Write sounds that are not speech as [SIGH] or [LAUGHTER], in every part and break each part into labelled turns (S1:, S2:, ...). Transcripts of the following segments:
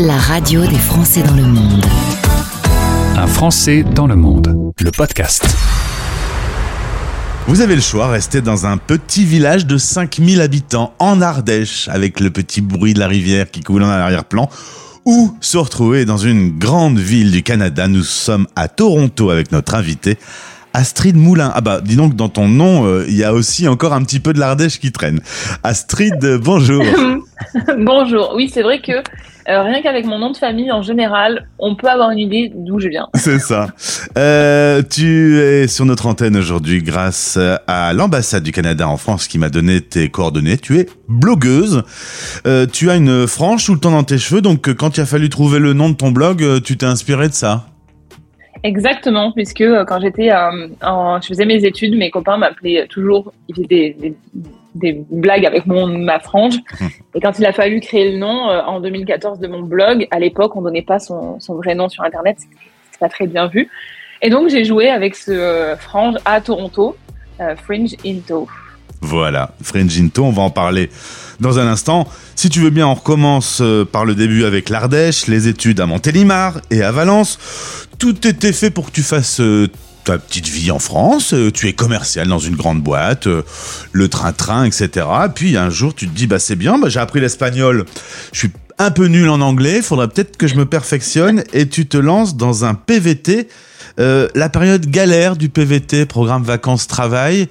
S1: la radio des Français dans le monde.
S2: Un Français dans le monde, le podcast.
S3: Vous avez le choix, rester dans un petit village de 5000 habitants en Ardèche avec le petit bruit de la rivière qui coule en arrière-plan ou se retrouver dans une grande ville du Canada. Nous sommes à Toronto avec notre invité Astrid Moulin. Ah bah, dis donc, dans ton nom, euh, il y a aussi encore un petit peu de l'Ardèche qui traîne. Astrid, bonjour. [LAUGHS]
S4: bonjour. Oui, c'est vrai que euh, rien qu'avec mon nom de famille, en général, on peut avoir une idée d'où je viens.
S3: C'est ça. tu es sur notre antenne aujourd'hui grâce à l'ambassade du Canada en France qui m'a donné tes coordonnées. Tu es blogueuse. tu as une frange tout le temps dans tes cheveux, donc quand il a fallu trouver le nom de ton blog, tu t'es inspiré de ça
S4: Exactement, puisque euh, quand j'étais euh, en, je faisais mes études, mes copains m'appelaient toujours, ils faisaient des, des, blagues avec mon ma frange. Hum. Et quand il a fallu créer le nom euh, en 2014 de mon blog, à l'époque, on donnait pas son, son vrai nom sur Internet, c'est pas très bien vu. Et donc j'ai joué avec ce frange à Toronto, Fringe Into.
S3: Voilà, Fringe Into, on va en parler dans un instant. Si tu veux bien, on recommence par le début avec l'Ardèche, les études à Montélimar et à Valence tout était fait pour que tu fasses euh, petite vie en France, euh, tu es commercial dans une grande boîte, euh, le train-train, etc. Puis un jour, tu te dis, bah c'est bien, bah, j'ai appris l'espagnol, je suis un peu nul en anglais, faudra peut-être que je me perfectionne, et tu te lances dans un PVT, la période galère du PVT, programme vacances-travail.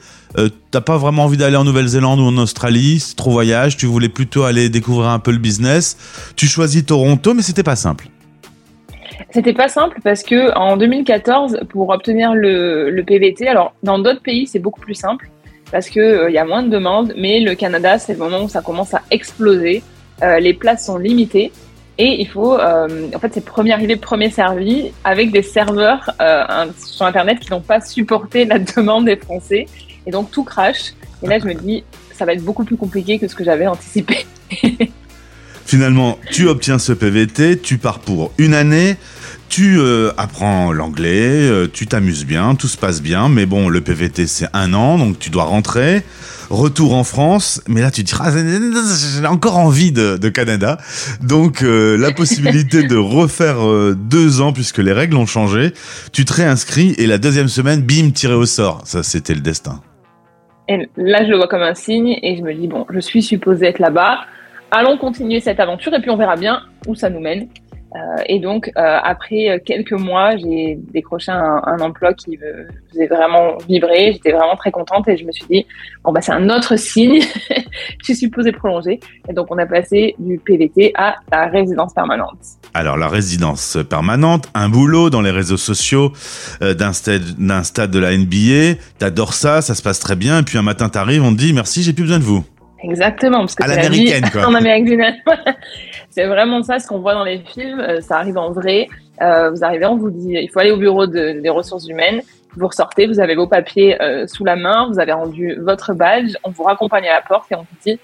S3: T'as pas vraiment envie d'aller en Nouvelle-Zélande ou en Australie, c'est trop voyage, tu voulais plutôt aller découvrir un peu le business. Tu choisis Toronto, mais c'était pas simple.
S4: C'était pas simple parce que en 2014, pour obtenir le, PVT, alors dans d'autres pays c'est beaucoup plus simple parce que euh, il y a moins de demandes, mais le Canada c'est le moment où ça commence à exploser. Euh, les places sont limitées et il faut, euh, en fait, c'est premier arrivé, premier servi avec des serveurs euh, sur Internet qui n'ont pas supporté la demande des Français et donc tout crash. Et là, je me dis, ça va être beaucoup plus compliqué que ce que j'avais anticipé. [LAUGHS]
S3: Finalement, tu obtiens ce PVT, tu pars pour une année, tu euh, apprends l'anglais, euh, tu t'amuses bien, tout se passe bien, mais bon, le PVT c'est un an, donc tu dois rentrer. Retour en France, mais là tu te dis ah, [LAUGHS] j'ai encore envie de, Canada, donc euh, la possibilité de refaire deux ans puisque les règles ont changé. Tu te réinscris et la deuxième semaine, bim, tiré au sort. Ça c'était le destin.
S4: Et là je le vois comme un signe et je me dis bon, je suis supposée être là-bas allons continuer cette aventure et puis on verra bien où ça nous mène. Euh, et donc, euh, après quelques mois, j'ai décroché un, un, emploi qui me faisait vraiment vibrer. J'étais vraiment très contente et je me suis dit, bon, bah, c'est un autre signe. [LAUGHS] je suis supposée prolonger. Et donc, on a passé du PVT à la résidence permanente.
S3: Alors, la résidence permanente, un boulot dans les réseaux sociaux euh, d'un stade, stade de la NBA. T'adores ça, ça se passe très bien. Et puis, un matin, t'arrives, on te dit, merci, j'ai plus besoin de vous.
S4: Exactement, parce que
S3: à l'américaine, quoi. [LAUGHS]
S4: En Amérique du Nord. C'est vraiment ça, ce qu'on voit dans les films. Euh, ça arrive en vrai. Euh, vous arrivez, on vous dit, il faut aller au bureau de, des ressources humaines. Vous ressortez, vous avez vos papiers euh, sous la main, vous avez rendu votre badge, on vous raccompagne à la porte et on vous dit,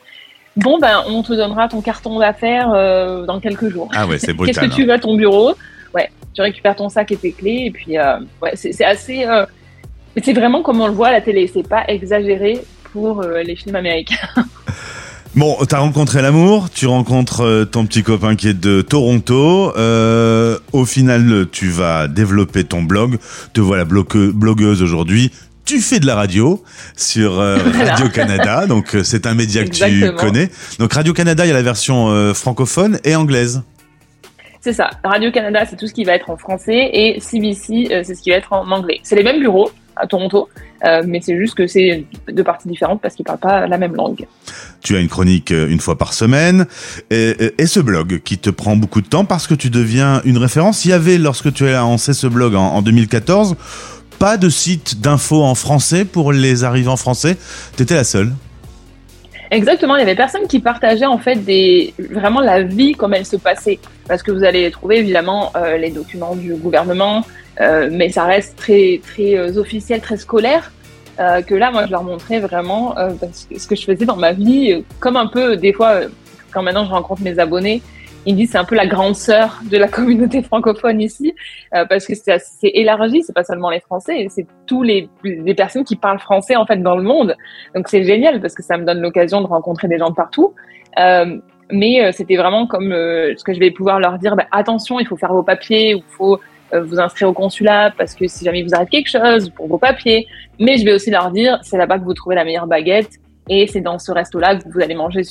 S4: bon ben, on te donnera ton carton d'affaires euh, dans quelques jours.
S3: Ah ouais, c'est [LAUGHS] brutal.
S4: Qu'est-ce que tu veux à ton bureau? Ouais, tu récupères ton sac et tes clés et puis ouais, c'est assez. c'est vraiment comme on le voit à la télé. C'est pas exagéré pour les films américains. [LAUGHS]
S3: Bon, t'as rencontré l'amour, tu rencontres euh, ton petit copain qui est de Toronto. Euh, au final, tu vas développer ton blog. Te voilà blogueuse aujourd'hui. Tu fais de la radio sur euh, [LAUGHS] Radio Canada, donc c'est un média que tu connais. Donc Radio Canada, il y a la version francophone et anglaise.
S4: C'est ça. Radio Canada, c'est tout ce qui va être en français et CBC, c'est ce qui va être en anglais. C'est les mêmes bureaux, à Toronto, euh, mais c'est juste que c'est deux parties différentes parce qu'ils parlent pas la même langue.
S3: Tu as une chronique euh, une fois par semaine et, et, ce blog qui te prend beaucoup de temps parce que tu deviens une référence. Il y avait, lorsque tu as lancé ce blog en, en 2014, pas de site d'info en français pour les arrivants français. Tu étais la seule.
S4: Exactement, il y avait personne qui partageait en fait des vraiment la vie comme elle se passait, parce que vous allez trouver évidemment euh, les documents du gouvernement, euh, mais ça reste très très euh, officiel, très scolaire. Euh, que là, moi, je leur montrais vraiment ce que je faisais dans ma vie, comme un peu des fois quand maintenant je rencontre mes abonnés, ils me disent c'est un peu la grande sœur de la [LAUGHS] communauté francophone ici, parce que c'est élargi, c'est pas seulement les Français, c'est tous les, les personnes qui parlent français en fait dans le monde. Donc c'est génial parce que ça me donne l'occasion de rencontrer des gens de partout. Euh, mais c'était vraiment comme ce que je vais pouvoir leur dire, bah, attention, il faut faire vos papiers, il faut vous inscrire au consulat parce que si jamais vous arrête quelque chose pour vos papiers. Mais je vais aussi leur dire, c'est là-bas que vous trouvez la meilleure baguette et c'est dans ce resto-là que vous allez manger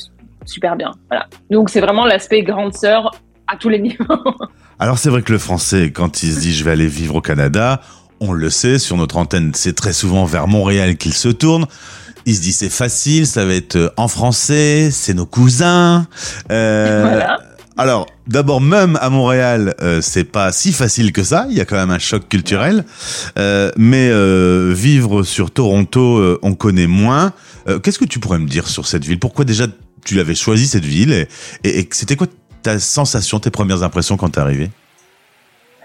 S4: super bien. Voilà. Donc c'est vraiment l'aspect grande sœur à tous les niveaux. [LAUGHS]
S3: Alors c'est vrai que le français, quand il se dit je vais aller vivre au Canada, on le sait, sur notre antenne, c'est très souvent vers Montréal qu'il se tourne. Il se dit c'est facile, ça va être en français, c'est nos cousins.
S4: Euh, voilà.
S3: Alors, d'abord, même à Montréal, euh, c'est pas si facile que ça. Il y a quand même un choc culturel. Euh, mais euh, vivre sur Toronto, on connaît moins. Qu'est-ce que tu pourrais me dire sur cette ville? Pourquoi déjà tu l'avais choisi cette ville? Et, c'était quoi ta sensation, tes premières impressions quand t'es arrivé?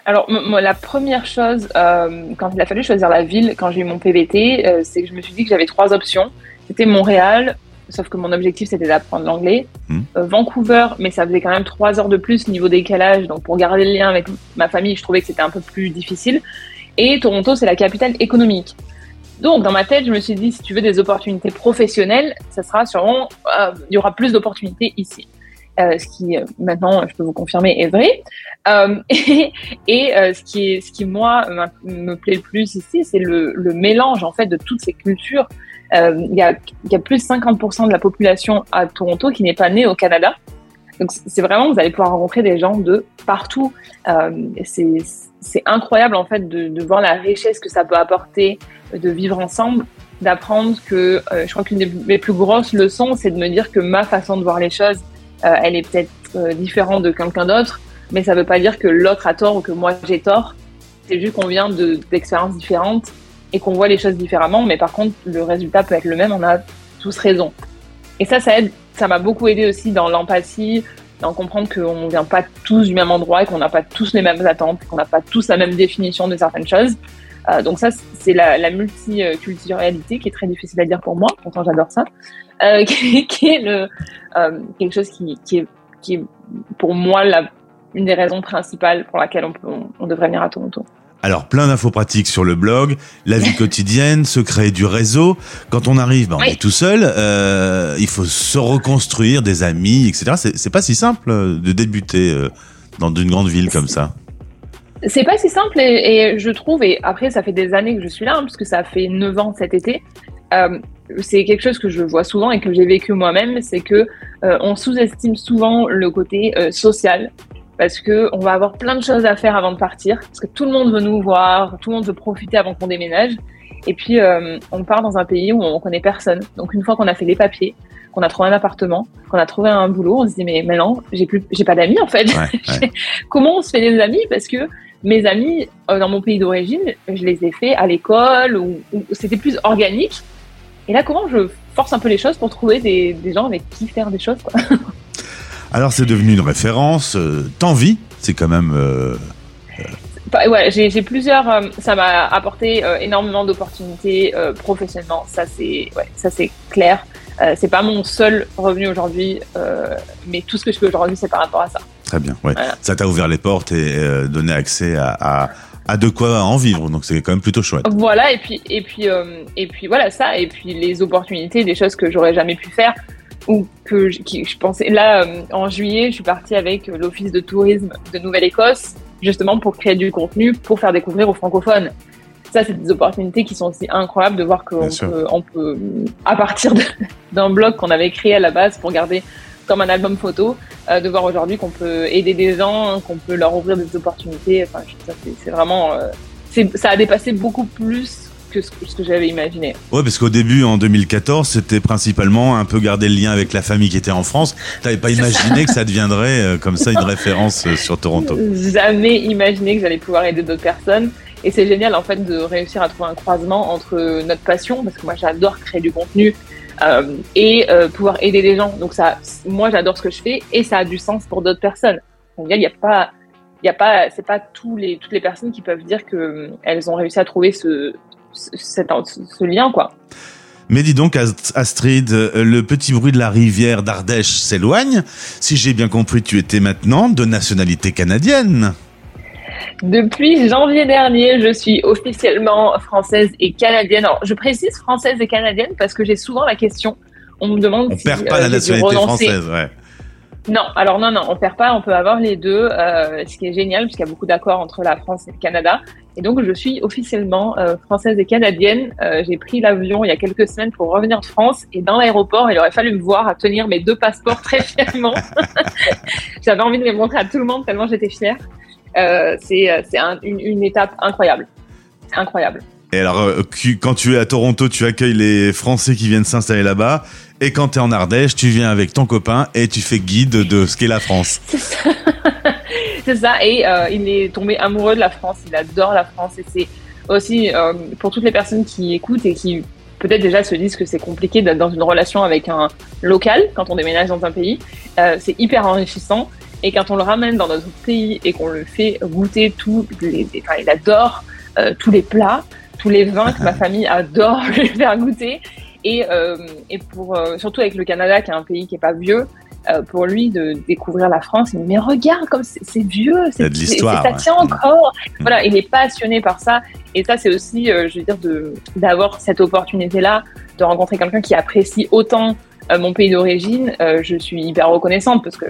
S4: Alors, moi, la première chose, quand il a fallu choisir la ville, quand j'ai eu mon PVT, c'est que je me suis dit que j'avais trois options. C'était Montréal, sauf que mon objectif c'était d'apprendre l'anglais.
S3: Hmm.
S4: Euh, Vancouver, mais ça faisait quand même trois heures de plus niveau décalage, donc pour garder le lien avec ma famille, je trouvais que c'était un peu plus difficile. Et Toronto, c'est la capitale économique. Donc dans ma tête, je me suis dit, si tu veux des opportunités professionnelles, ça sera sûrement, euh, il y aura plus d'opportunités ici. Euh, ce qui maintenant, je peux vous confirmer, est vrai. [LAUGHS] Et, et ce qui est, ce qui moi me plaît le plus ici, c'est le, le, mélange en fait de toutes ces cultures. Euh, il y, a, plus de 50% de la population à Toronto qui n'est pas née au Canada. Donc c'est vraiment, vous allez pouvoir rencontrer des gens de partout. c'est incroyable en fait de, voir la richesse que ça peut apporter de vivre ensemble, d'apprendre que je crois qu'une des mes plus grosses leçons, c'est de me dire que ma façon de voir les choses, elle est peut-être différente de quelqu'un d'autre mais ça ne veut pas dire que l'autre a tort ou que moi j'ai tort. C'est juste qu'on vient d'expériences différentes et qu'on voit les choses différemment, mais par contre, le résultat peut être le même, on a tous raison. Et ça, ça aide, ça m'a beaucoup aidé aussi dans l'empathie, dans comprendre qu'on ne vient pas tous du même endroit et qu'on n'a pas tous les mêmes attentes, qu'on n'a pas tous la même définition de certaines choses. Euh, donc ça, c'est la, la, multiculturalité qui est très difficile à dire pour moi, pourtant j'adore ça, euh, [LAUGHS] qui, est euh, quelque chose qui, est, pour moi la une des raisons principales pour laquelle on, on devrait venir à Toronto.
S3: Alors, plein d'infos pratiques sur le blog, la vie [LAUGHS] quotidienne, se créer du réseau. Quand on arrive, ben, on oui. est tout seul. Euh, il faut se reconstruire, des amis, etc. C'est pas si simple euh, de débuter euh, dans une grande ville comme ça.
S4: C'est pas si simple et, et, je trouve, et après ça fait des années que je suis là, hein, puisque ça fait 9 ans cet été, euh, c'est quelque chose que je vois souvent et que j'ai vécu moi-même, c'est que euh, on sous-estime souvent le côté euh, social parce que on va avoir plein de choses à faire avant de partir, parce que tout le monde veut nous voir, tout le monde veut profiter avant qu'on déménage. Et puis, euh, on part dans un pays où on connaît personne. Donc, une fois qu'on a fait les papiers, qu'on a trouvé un appartement, qu'on a trouvé un boulot, on se dit mais maintenant, j'ai plus, j'ai pas d'amis en fait.
S3: Ouais, [LAUGHS] ouais.
S4: Comment on se fait des amis? Parce que mes amis euh, dans mon pays d'origine, je les ai fait à l'école où, où c'était plus organique. Et là, comment je force un peu les choses pour trouver des, des gens avec qui faire des choses quoi? [LAUGHS]
S3: Alors c'est devenu une référence. Euh, T'envie, c'est quand même. Euh,
S4: euh... Ouais, j'ai plusieurs. Euh, ça m'a apporté euh, énormément d'opportunités professionnellement. Ça c'est, ouais, ça c'est clair. c'est pas mon seul revenu aujourd'hui, mais tout ce que je fais aujourd'hui, c'est par rapport à ça.
S3: Très bien. Ouais. Voilà. Ça t'a ouvert les portes et donné accès à, à à de quoi en vivre, donc c'est quand même plutôt chouette.
S4: Voilà, et puis et puis et puis voilà ça, et puis les opportunités, des choses que j'aurais jamais pu faire ou que je, qui, je pensais. Là, euh, en juillet, je suis partie avec l'office de tourisme de Nouvelle-Écosse, justement pour créer du contenu, pour faire découvrir aux francophones. Ça, c'est des opportunités qui sont aussi incroyables de voir qu'on peut, on peut, à partir [LAUGHS] d'un blog qu'on avait créé à la base pour garder comme un album photo, euh, de voir aujourd'hui qu'on peut aider des gens, qu'on peut leur ouvrir des opportunités. Enfin, c'est vraiment, euh, ça a dépassé beaucoup plus que ce que, que j'avais imaginé.
S3: Ouais, parce qu'au début, en 2014, c'était principalement un peu garder le lien avec la famille qui était en France. T'avais pas imaginé que ça deviendrait euh, comme ça une référence euh, sur Toronto.
S4: Jamais imaginé que j'allais pouvoir aider d'autres personnes. Et c'est génial en fait de réussir à trouver un croisement entre notre passion, parce que moi j'adore créer du contenu, euh, et euh, pouvoir aider les gens. Donc ça, moi j'adore ce que je fais et ça a du sens pour d'autres personnes. Il n'y a pas, il y a pas, c'est pas tous les toutes les personnes qui peuvent dire que euh, elles ont réussi à trouver ce, cet, ce lien quoi.
S3: Mais dis donc, Astrid, le petit bruit de la rivière d'Ardèche s'éloigne. Si j'ai bien compris, tu étais maintenant de nationalité canadienne.
S4: Depuis janvier dernier, je suis officiellement française et canadienne. Alors, je précise française et canadienne parce que j'ai souvent la question. On me demande
S3: on
S4: si
S3: perd pas
S4: euh,
S3: la nationalité française, ouais.
S4: Non, alors non, non, on perd pas, on peut avoir les deux, euh, ce qui est génial puisqu'il y a beaucoup d'accords entre la France et le Canada. Et donc je suis officiellement euh, française et canadienne. Euh, j'ai pris l'avion il y a quelques semaines pour revenir de France et dans l'aéroport, il aurait fallu me voir à tenir mes deux passeports très fièrement. [LAUGHS] J'avais envie de les montrer à tout le monde tellement j'étais fière. C'est c'est un- une, une étape incroyable, incroyable.
S3: Et alors, euh, quand tu es à Toronto, tu accueilles les Français qui viennent s'installer là-bas. Et quand tu es en Ardèche, tu viens avec ton copain et tu fais guide de ce qu'est la France. [LAUGHS]
S4: C'est ça. c'est ça. Et euh, il est tombé amoureux de la France. Il adore la France. Et c'est aussi euh, pour toutes les personnes qui écoutent et qui peut-être déjà se disent que c'est compliqué d'être dans une relation avec un local quand on déménage dans un pays. C'est hyper enrichissant. Et quand on le ramène dans notre pays et qu'on le fait goûter tous les, enfin, il adore tous les plats, tous les vins que ma famille adore [LAUGHS] lui faire goûter. Et, euh, et pour euh, surtout avec le Canada, qui est un pays qui est pas vieux, euh, pour lui de découvrir la France. Il me dit, mais regarde comme c'est vieux, c'est ça
S3: ouais.
S4: tient encore. Voilà, il est passionné par ça. Et ça, c'est aussi, je veux dire, d'avoir cette opportunité-là, de rencontrer quelqu'un qui apprécie autant mon pays d'origine. Je suis hyper reconnaissante parce que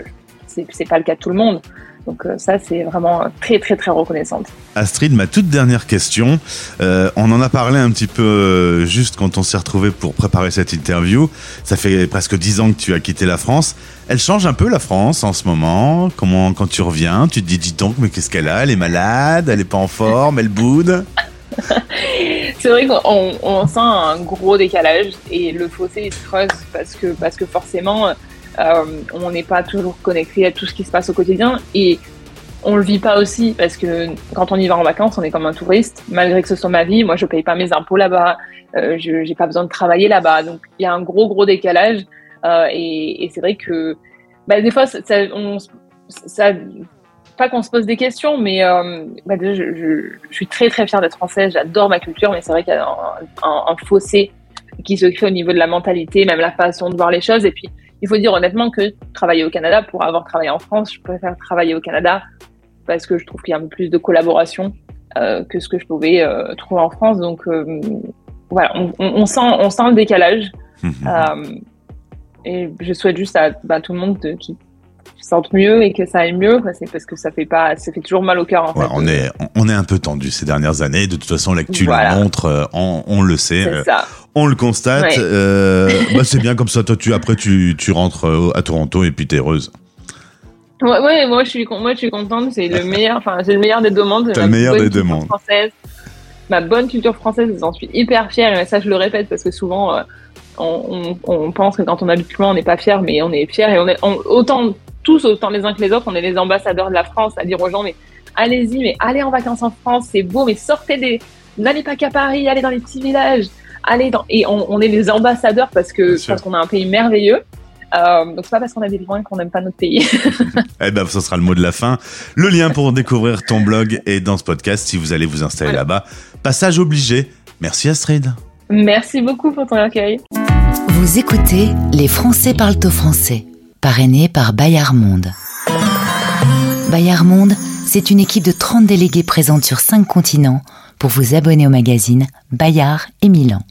S4: c'est pas le cas de tout le monde. Donc euh, ça, c'est vraiment très, très, très reconnaissante.
S3: Astrid, ma toute dernière question. Euh, on en a parlé un petit peu euh, juste quand on s'est retrouvé pour préparer cette interview. Ça fait presque dix ans que tu as quitté la France. Elle change un peu la France en ce moment. Comment, quand tu reviens, tu te dis, dis donc, mais qu'est-ce qu'elle a? Elle est malade, elle est pas en forme, elle boude? [LAUGHS]
S4: C'est vrai qu'on on sent un gros décalage et le fossé il se creuse parce que, parce que forcément, on n'est pas toujours connecté à tout ce qui se passe au quotidien et on le vit pas aussi parce que quand on y va en vacances, on est comme un touriste. Malgré que ce soit ma vie, moi je paye pas mes impôts là-bas, euh, je j'ai pas besoin de travailler là-bas, donc il y a un gros gros décalage euh, et, c'est vrai que bah, des fois pas qu'on se pose des questions, mais euh, bah, je, suis très très fière d'être française, j'adore ma culture, mais c'est vrai qu'il y a un, un fossé qui se crée au niveau de la mentalité, même la façon de voir les choses. Et puis, il faut dire honnêtement que travailler au Canada, pour avoir travaillé en France, je préfère travailler au Canada parce que je trouve qu'il y a un peu plus de collaboration euh, que ce que je pouvais euh, trouver en France. Donc euh, voilà, on, sent, on sent le décalage. Euh, et je souhaite juste à bah, tout le monde de, qui se sente mieux et que ça aille mieux. quoi. C'est parce que ça fait pas, ça fait toujours mal au cœur. En
S3: Ouais,
S4: fait,
S3: on est, on est un peu tendu ces dernières années. De toute façon, l'actu
S4: Voilà.
S3: le montre, euh, on, on le sait, euh, on le constate.
S4: Ouais.
S3: Euh, [LAUGHS] bah, c'est bien comme ça. Toi, tu après, tu, tu rentres à Toronto et puis t'es heureuse.
S4: Ouais, ouais, moi je suis, moi je suis contente. C'est le [LAUGHS] meilleur, enfin c'est le meilleur des deux mondes.
S3: T'as
S4: Ma
S3: le meilleur des deux
S4: culture
S3: mondes.
S4: Française, ma bonne culture française, j'en suis hyper fière. Et ça, je le répète parce que souvent euh, on, on, on pense que quand on habite loin, on n'est pas fier, mais on est fier et on est on- autant tous autant les uns que les autres. On est les ambassadeurs de la France à dire aux gens mais allez-y, mais allez en vacances en France, c'est beau, mais sortez des, n'allez pas qu'à Paris, allez dans les petits villages, allez dans et on, on est les ambassadeurs parce que parce qu'on a un pays merveilleux. Euh, donc c'est pas parce qu'on habite loin qu'on n'aime pas notre pays. [LAUGHS]
S3: Eh ben, ce sera le mot de la fin. Le lien pour découvrir ton blog est dans ce podcast si vous allez vous installer
S4: Voilà.
S3: là-bas. Passage obligé. Merci Astrid.
S4: Merci beaucoup pour ton accueil.
S1: Vous écoutez Les Français parlent au français, parrainé par Bayard Monde. Bayard Monde, c'est une équipe de 30 délégués présente sur 5 continents pour vous abonner au magazine Bayard et Milan.